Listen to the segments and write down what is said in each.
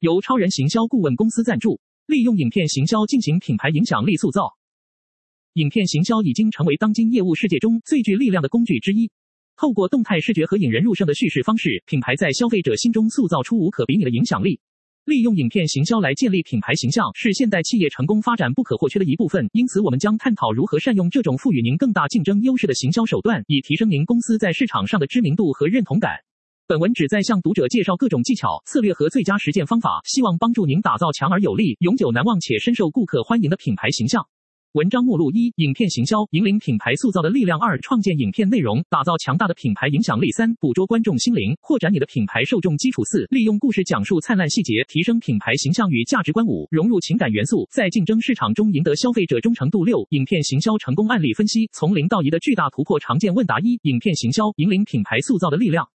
由超人行销顾问公司赞助，利用影片行销进行品牌影响力塑造。影片行销已经成为当今业务世界中最具力量的工具之一。透过动态视觉和引人入胜的叙事方式，品牌在消费者心中塑造出无可比拟的影响力。利用影片行销来建立品牌形象，是现代企业成功发展不可或缺的一部分。因此，我们将探讨如何善用这种赋予您更大竞争优势的行销手段，以提升您公司在市场上的知名度和认同感。本文旨在向读者介绍各种技巧、策略和最佳实践方法，希望帮助您打造强而有力、永久难忘且深受顾客欢迎的品牌形象。文章目录：一、影片行销引领品牌塑造的力量；二、创建影片内容，打造强大的品牌影响力；三、捕捉观众心灵，扩展你的品牌受众基础；四、利用故事讲述灿烂细节，提升品牌形象与价值观；五、融入情感元素，在竞争市场中赢得消费者忠诚度；六、影片行销成功案例分析，从零到一的巨大突破常见问答；一、影片行销引领品牌塑造的力量。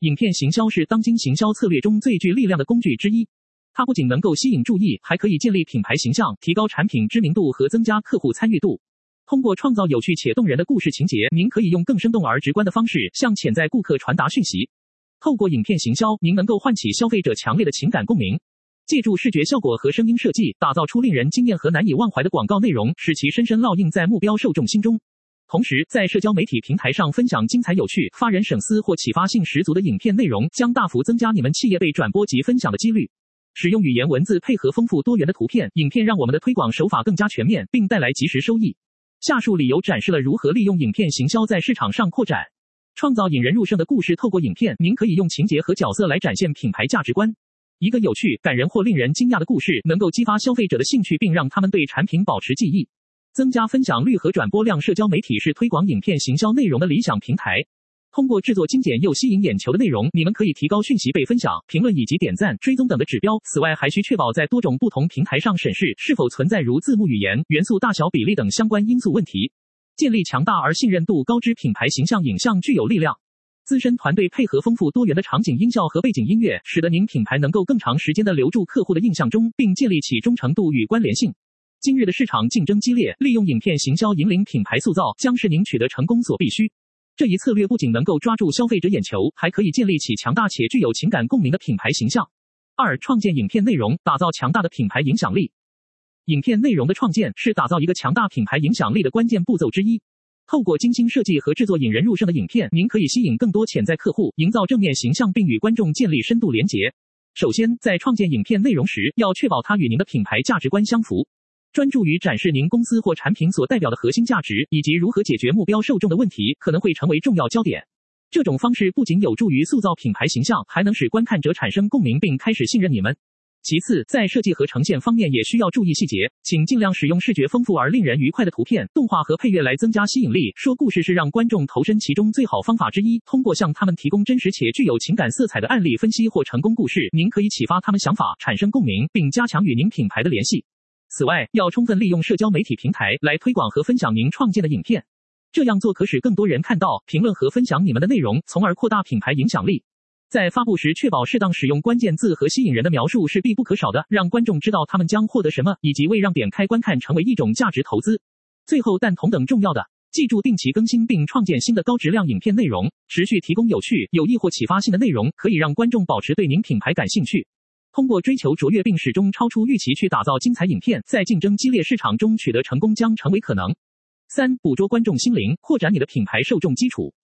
影片行销是当今行销策略中最具力量的工具之一。它不仅能够吸引注意，还可以建立品牌形象，提高产品知名度和增加客户参与度。通过创造有趣且动人的故事情节，您可以用更生动而直观的方式向潜在顾客传达讯息。透过影片行销，您能够唤起消费者强烈的情感共鸣，借助视觉效果和声音设计，打造出令人惊艳和难以忘怀的广告内容，使其深深烙印在目标受众心中。同时，在社交媒体平台上分享精彩有趣、发人省思或启发性十足的影片内容，将大幅增加你们企业被转播及分享的几率。使用语言文字配合丰富多元的图片、影片，让我们的推广手法更加全面，并带来即时收益。下述理由展示了如何利用影片行销在市场上扩展，创造引人入胜的故事。透过影片，您可以用情节和角色来展现品牌价值观。一个有趣、感人或令人惊讶的故事，能够激发消费者的兴趣，并让他们对产品保持记忆，增加分享率和转播量。社交媒体是推广影片行销内容的理想平台。通过制作精简又吸引眼球的内容，你们可以提高讯息被分享、评论以及点赞、追踪等的指标。此外，还需确保在多种不同平台上审视是否存在如字幕语言、元素大小比例等相关因素问题。建立强大而信任度高之品牌形象，影像具有力量。资深团队配合丰富多元的场景音效和背景音乐，使得您品牌能够更长时间的留住客户的印象中，并建立起忠诚度与关联性。今日的市场竞争激烈，利用影片行销引领品牌塑造，将是您取得成功所必须。这一策略不仅能够抓住消费者眼球，还可以建立起强大且具有情感共鸣的品牌形象。二、创建影片内容，打造强大的品牌影响力。影片内容的创建是打造一个强大品牌影响力的关键步骤之一。透过精心设计和制作引人入胜的影片，您可以吸引更多潜在客户，营造正面形象，并与观众建立深度连结。首先，在创建影片内容时，要确保它与您的品牌价值观相符。专注于展示您公司或产品所代表的核心价值，以及如何解决目标受众的问题，可能会成为重要焦点。这种方式不仅有助于塑造品牌形象，还能使观看者产生共鸣并开始信任你们。其次，在设计和呈现方面也需要注意细节，请尽量使用视觉丰富而令人愉快的图片、动画和配乐来增加吸引力。说故事是让观众投身其中最好方法之一。通过向他们提供真实且具有情感色彩的案例分析或成功故事，您可以启发他们想法，产生共鸣，并加强与您品牌的联系。此外，要充分利用社交媒体平台来推广和分享您创建的影片，这样做可使更多人看到、评论和分享你们的内容，从而扩大品牌影响力。在发布时，确保适当使用关键字和吸引人的描述是必不可少的，让观众知道他们将获得什么，以及为让点开观看成为一种价值投资。最后，但同等重要的，记住定期更新并创建新的高质量影片内容，持续提供有趣、有益或启发性的内容，可以让观众保持对您品牌感兴趣。通过追求卓越并始终超出预期去打造精彩影片，在竞争激烈市场中取得成功将成为可能。三、捕捉观众心灵，扩展你的品牌受众基础。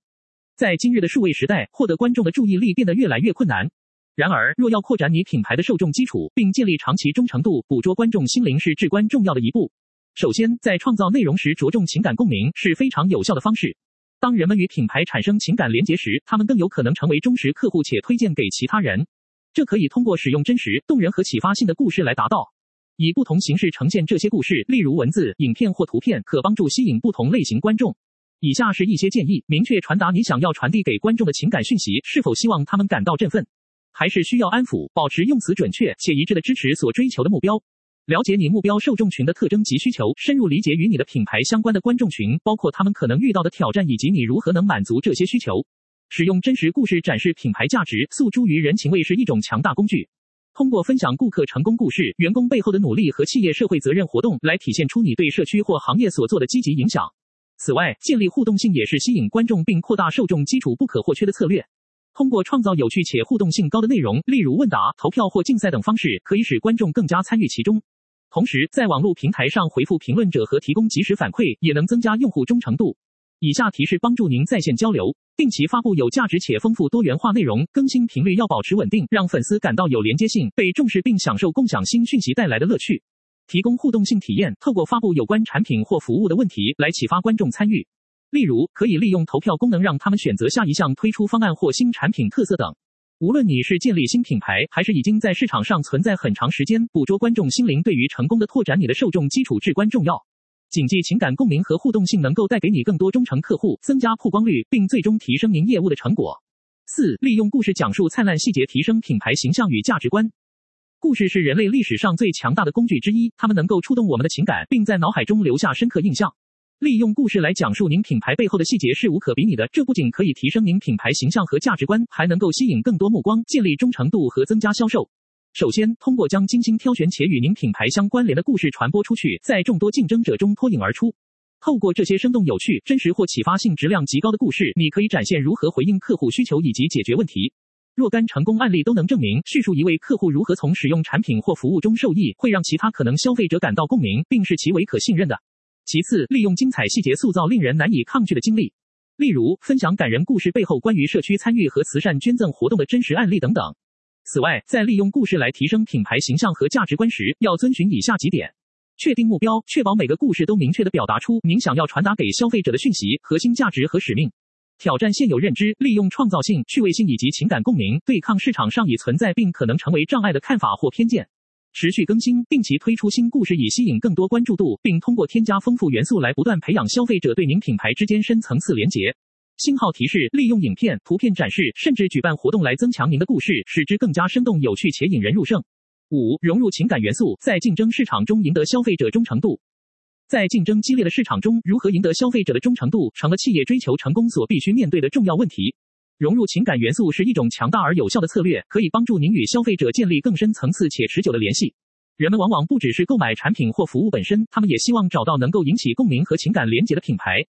在今日的数位时代，获得观众的注意力变得越来越困难。然而，若要扩展你品牌的受众基础，并建立长期忠诚度，捕捉观众心灵是至关重要的一步。首先，在创造内容时着重情感共鸣是非常有效的方式。当人们与品牌产生情感连结时，他们更有可能成为忠实客户且推荐给其他人。这可以通过使用真实、动人和启发性的故事来达到。以不同形式呈现这些故事，例如文字、影片或图片，可帮助吸引不同类型观众。以下是一些建议：明确传达你想要传递给观众的情感讯息，是否希望他们感到振奋，还是需要安抚？保持用词准确且一致的支持所追求的目标。了解你目标受众群的特征及需求，深入理解与你的品牌相关的观众群，包括他们可能遇到的挑战以及你如何能满足这些需求。使用真实故事展示品牌价值，诉诸于人情味是一种强大工具。通过分享顾客成功故事、员工背后的努力和企业社会责任活动来体现出你对社区或行业所做的积极影响。此外，建立互动性也是吸引观众并扩大受众基础不可或缺的策略。通过创造有趣且互动性高的内容，例如问答、投票或竞赛等方式，可以使观众更加参与其中。同时，在网络平台上回复评论者和提供及时反馈，也能增加用户忠诚度。以下提示帮助您在线交流，定期发布有价值且丰富多元化内容，更新频率要保持稳定，让粉丝感到有连接性、被重视，并享受共享新讯息带来的乐趣。提供互动性体验，透过发布有关产品或服务的问题来启发观众参与。例如，可以利用投票功能让他们选择下一项推出方案或新产品特色等。无论你是建立新品牌，还是已经在市场上存在很长时间，捕捉观众心灵对于成功的拓展你的受众基础至关重要。谨记，情感共鸣和互动性能够带给你更多忠诚客户，增加曝光率，并最终提升您业务的成果。四、利用故事讲述灿烂细节，提升品牌形象与价值观。故事是人类历史上最强大的工具之一，它们能够触动我们的情感，并在脑海中留下深刻印象。利用故事来讲述您品牌背后的细节是无可比拟的，这不仅可以提升您品牌形象和价值观，还能够吸引更多目光，建立忠诚度和增加销售。首先，通过将精心挑选且与您品牌相关联的故事传播出去，在众多竞争者中脱颖而出。透过这些生动有趣、真实或启发性质量极高的故事，你可以展现如何回应客户需求以及解决问题。若干成功案例都能证明，叙述一位客户如何从使用产品或服务中受益，会让其他可能消费者感到共鸣，并视其为可信任的。其次，利用精彩细节塑造令人难以抗拒的经历，例如分享感人故事背后关于社区参与和慈善捐赠活动的真实案例等等。此外，在利用故事来提升品牌形象和价值观时，要遵循以下几点：确定目标，确保每个故事都明确地表达出您想要传达给消费者的讯息、核心价值和使命；挑战现有认知，利用创造性、趣味性以及情感共鸣，对抗市场上已存在并可能成为障碍的看法或偏见。持续更新，定期推出新故事以吸引更多关注度，并通过添加丰富元素来不断培养消费者对您品牌之间深层次连结。信号提示，利用影片、图片展示，甚至举办活动来增强您的故事，使之更加生动有趣且引人入胜。五、融入情感元素，在竞争市场中赢得消费者忠诚度。在竞争激烈的市场中，如何赢得消费者的忠诚度，成了企业追求成功所必须面对的重要问题。融入情感元素是一种强大而有效的策略，可以帮助您与消费者建立更深层次且持久的联系。人们往往不只是购买产品或服务本身，他们也希望找到能够引起共鸣和情感连结的品牌。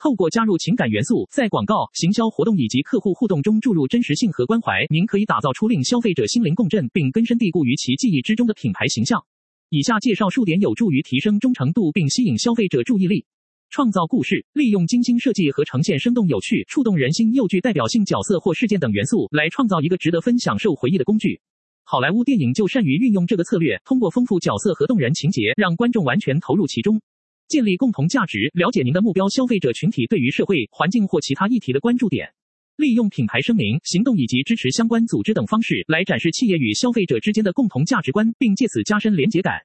透过加入情感元素，在广告、行销活动以及客户互动中注入真实性和关怀，您可以打造出令消费者心灵共振并根深蒂固于其记忆之中的品牌形象。以下介绍数点有助于提升忠诚度并吸引消费者注意力。创造故事，利用精心设计和呈现生动有趣、触动人心又具代表性角色或事件等元素，来创造一个值得分享受回忆的工具。好莱坞电影就善于运用这个策略，通过丰富角色和动人情节，让观众完全投入其中。建立共同价值，了解您的目标消费者群体对于社会、环境或其他议题的关注点。利用品牌声明、行动以及支持相关组织等方式来展示企业与消费者之间的共同价值观，并借此加深连结感。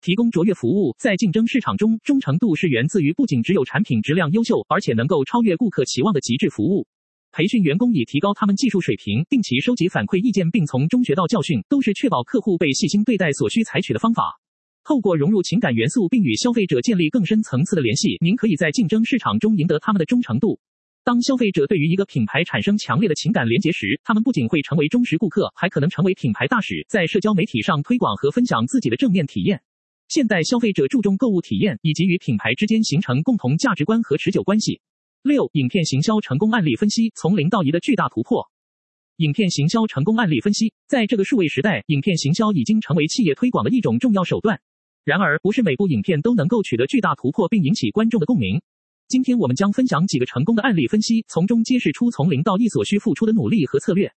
提供卓越服务，在竞争市场中，忠诚度是源自于不仅只有产品质量优秀，而且能够超越顾客期望的极致服务。培训员工以提高他们技术水平，定期收集反馈意见，并从中学到教训，都是确保客户被细心对待所需采取的方法。透过融入情感元素，并与消费者建立更深层次的联系，您可以在竞争市场中赢得他们的忠诚度。当消费者对于一个品牌产生强烈的情感连结时，他们不仅会成为忠实顾客，还可能成为品牌大使，在社交媒体上推广和分享自己的正面体验。现代消费者注重购物体验，以及与品牌之间形成共同价值观和持久关系。六、影片行销成功案例分析，从零到一的巨大突破。影片行销成功案例分析，在这个数位时代，影片行销已经成为企业推广的一种重要手段。然而，不是每部影片都能够取得巨大突破并引起观众的共鸣。今天我们将分享几个成功的案例分析，从中揭示出从零到一所需付出的努力和策略。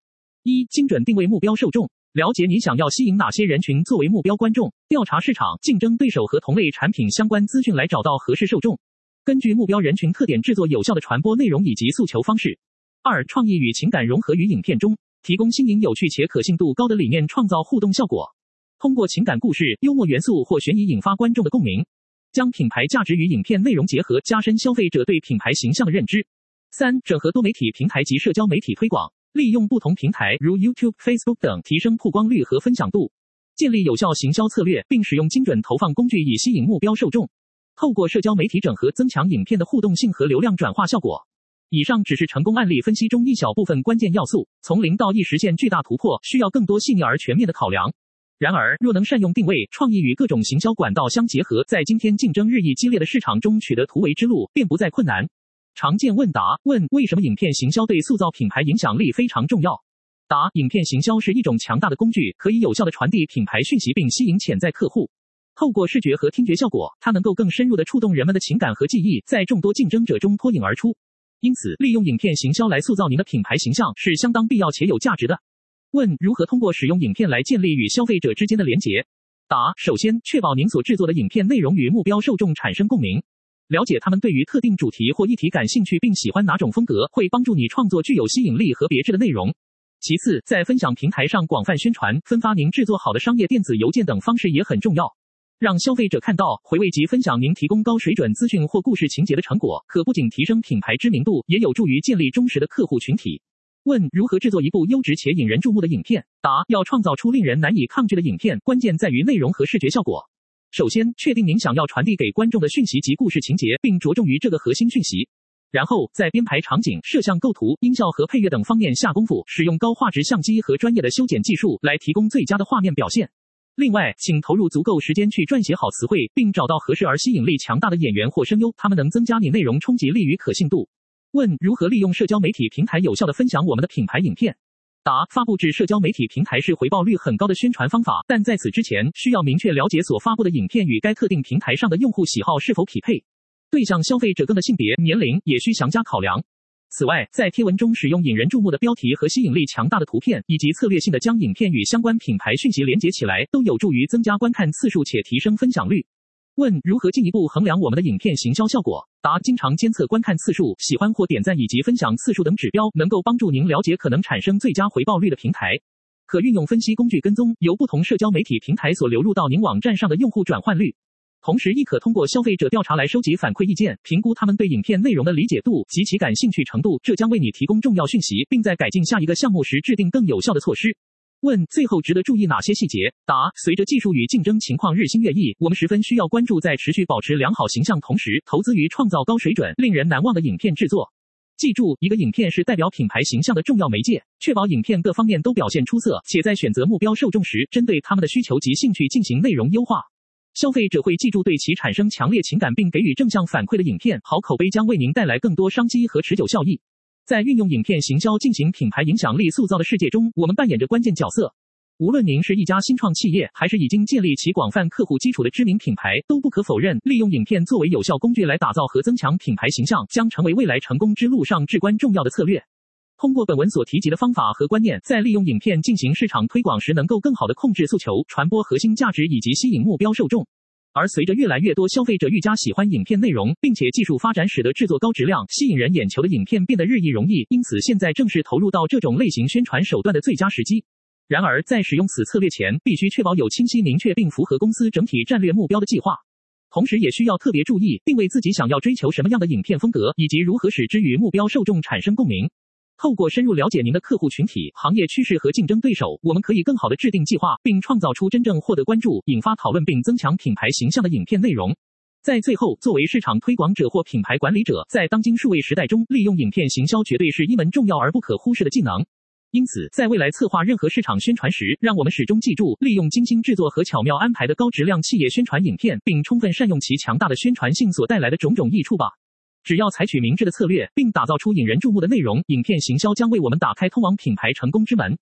一、精准定位目标受众。了解你想要吸引哪些人群作为目标观众，调查市场、竞争对手和同类产品相关资讯来找到合适受众，根据目标人群特点制作有效的传播内容以及诉求方式。二、创意与情感融合于影片中，提供新颖有趣且可信度高的理念，创造互动效果。通过情感故事、幽默元素或悬疑引发观众的共鸣，将品牌价值与影片内容结合，加深消费者对品牌形象的认知。三、整合多媒体平台及社交媒体推广。利用不同平台，如 YouTube、Facebook 等，提升曝光率和分享度，建立有效行销策略，并使用精准投放工具以吸引目标受众。透过社交媒体整合，增强影片的互动性和流量转化效果。以上只是成功案例分析中一小部分关键要素。从零到一实现巨大突破，需要更多细腻而全面的考量。然而，若能善用定位、创意与各种行销管道相结合，在今天竞争日益激烈的市场中取得突围之路，便不再困难。常见问答：问为什么影片行销对塑造品牌影响力非常重要？答：影片行销是一种强大的工具，可以有效地传递品牌讯息并吸引潜在客户。透过视觉和听觉效果，它能够更深入地触动人们的情感和记忆，在众多竞争者中脱颖而出。因此，利用影片行销来塑造您的品牌形象是相当必要且有价值的。问：如何通过使用影片来建立与消费者之间的连结？答：首先，确保您所制作的影片内容与目标受众产生共鸣。了解他们对于特定主题或议题感兴趣并喜欢哪种风格，会帮助你创作具有吸引力和别致的内容。其次，在分享平台上广泛宣传、分发您制作好的商业电子邮件等方式也很重要。让消费者看到、回味及分享您提供高水准资讯或故事情节的成果，可不仅提升品牌知名度，也有助于建立忠实的客户群体。问：如何制作一部优质且引人注目的影片？答：要创造出令人难以抗拒的影片，关键在于内容和视觉效果。首先，确定您想要传递给观众的讯息及故事情节，并着重于这个核心讯息。然后，在编排场景、摄像构图、音效和配乐等方面下功夫，使用高画质相机和专业的修剪技术来提供最佳的画面表现。另外，请投入足够时间去撰写好词汇，并找到合适而吸引力强大的演员 或声优，他们能增加你内容冲击力与可信度。问：如何利用社交媒体平台有效地分享我们的品牌影片？答：发布至社交媒体平台是回报率很高的宣传方法，但在此之前，需要明确了解所发布的影片与该特定平台上的用户喜好是否匹配，对象消费者更的性别、年龄也需详加考量。此外，在贴文中使用引人注目的标题和吸引力强大的图片，以及策略性的将影片与相关品牌讯息连接起来，都有助于增加观看次数且提升分享率。问：如何进一步衡量我们的影片行销效果？答：经常监测观看次数、喜欢或点赞以及分享次数等指标，能够帮助您了解可能产生最佳回报率的平台。可运用分析工具跟踪由不同社交媒体平台所流入到您网站上的用户转换率。同时，亦可通过消费者调查来收集反馈意见，评估他们对影片内容的理解度及其感兴趣程度，这将为你提供重要讯息，并在改进下一个项目时制定更有效的措施。问：最后值得注意哪些细节？答：随着技术与竞争情况日新月异，我们十分需要关注在持续保持良好形象同时，投资于创造高水准、令人难忘的影片制作。记住，一个影片是代表品牌形象的重要媒介，确保影片各方面都表现出色，且在选择目标受众时，针对他们的需求及兴趣进行内容优化。消费者会记住对其产生强烈情感并给予正向反馈的影片，好口碑将为您带来更多商机和持久效益。在运用影片行销进行品牌影响力塑造的世界中，我们扮演着关键角色。无论您是一家新创企业，还是已经建立起广泛客户基础的知名品牌，都不可否认，利用影片作为有效工具来打造和增强品牌形象，将成为未来成功之路上至关重要的策略。通过本文所提及的方法和观念，在利用影片进行市场推广时，能够更好地控制诉求、传播核心价值以及吸引目标受众。而随着越来越多消费者愈加喜欢影片内容，并且技术发展使得制作高质量、吸引人眼球的影片变得日益容易，因此现在正是投入到这种类型宣传手段的最佳时机。然而，在使用此策略前，必须确保有清晰明确并符合公司整体战略目标的计划，同时也需要特别注意定位自己想要追求什么样的影片风格，以及如何使之与目标受众产生共鸣。透过深入了解您的客户群体、行业趋势和竞争对手，我们可以更好地制定计划，并创造出真正获得关注、引发讨论并增强品牌形象的影片内容。在最后，作为市场推广者或品牌管理者，在当今数位时代中，利用影片行销绝对是一门重要而不可忽视的技能。因此，在未来策划任何市场宣传时，让我们始终记住，利用精心制作和巧妙安排的高质量企业宣传影片，并充分善用其强大的宣传性所带来的种种益处吧。只要采取明智的策略，并打造出引人注目的内容，影片行销将为我们打开通往品牌成功之门。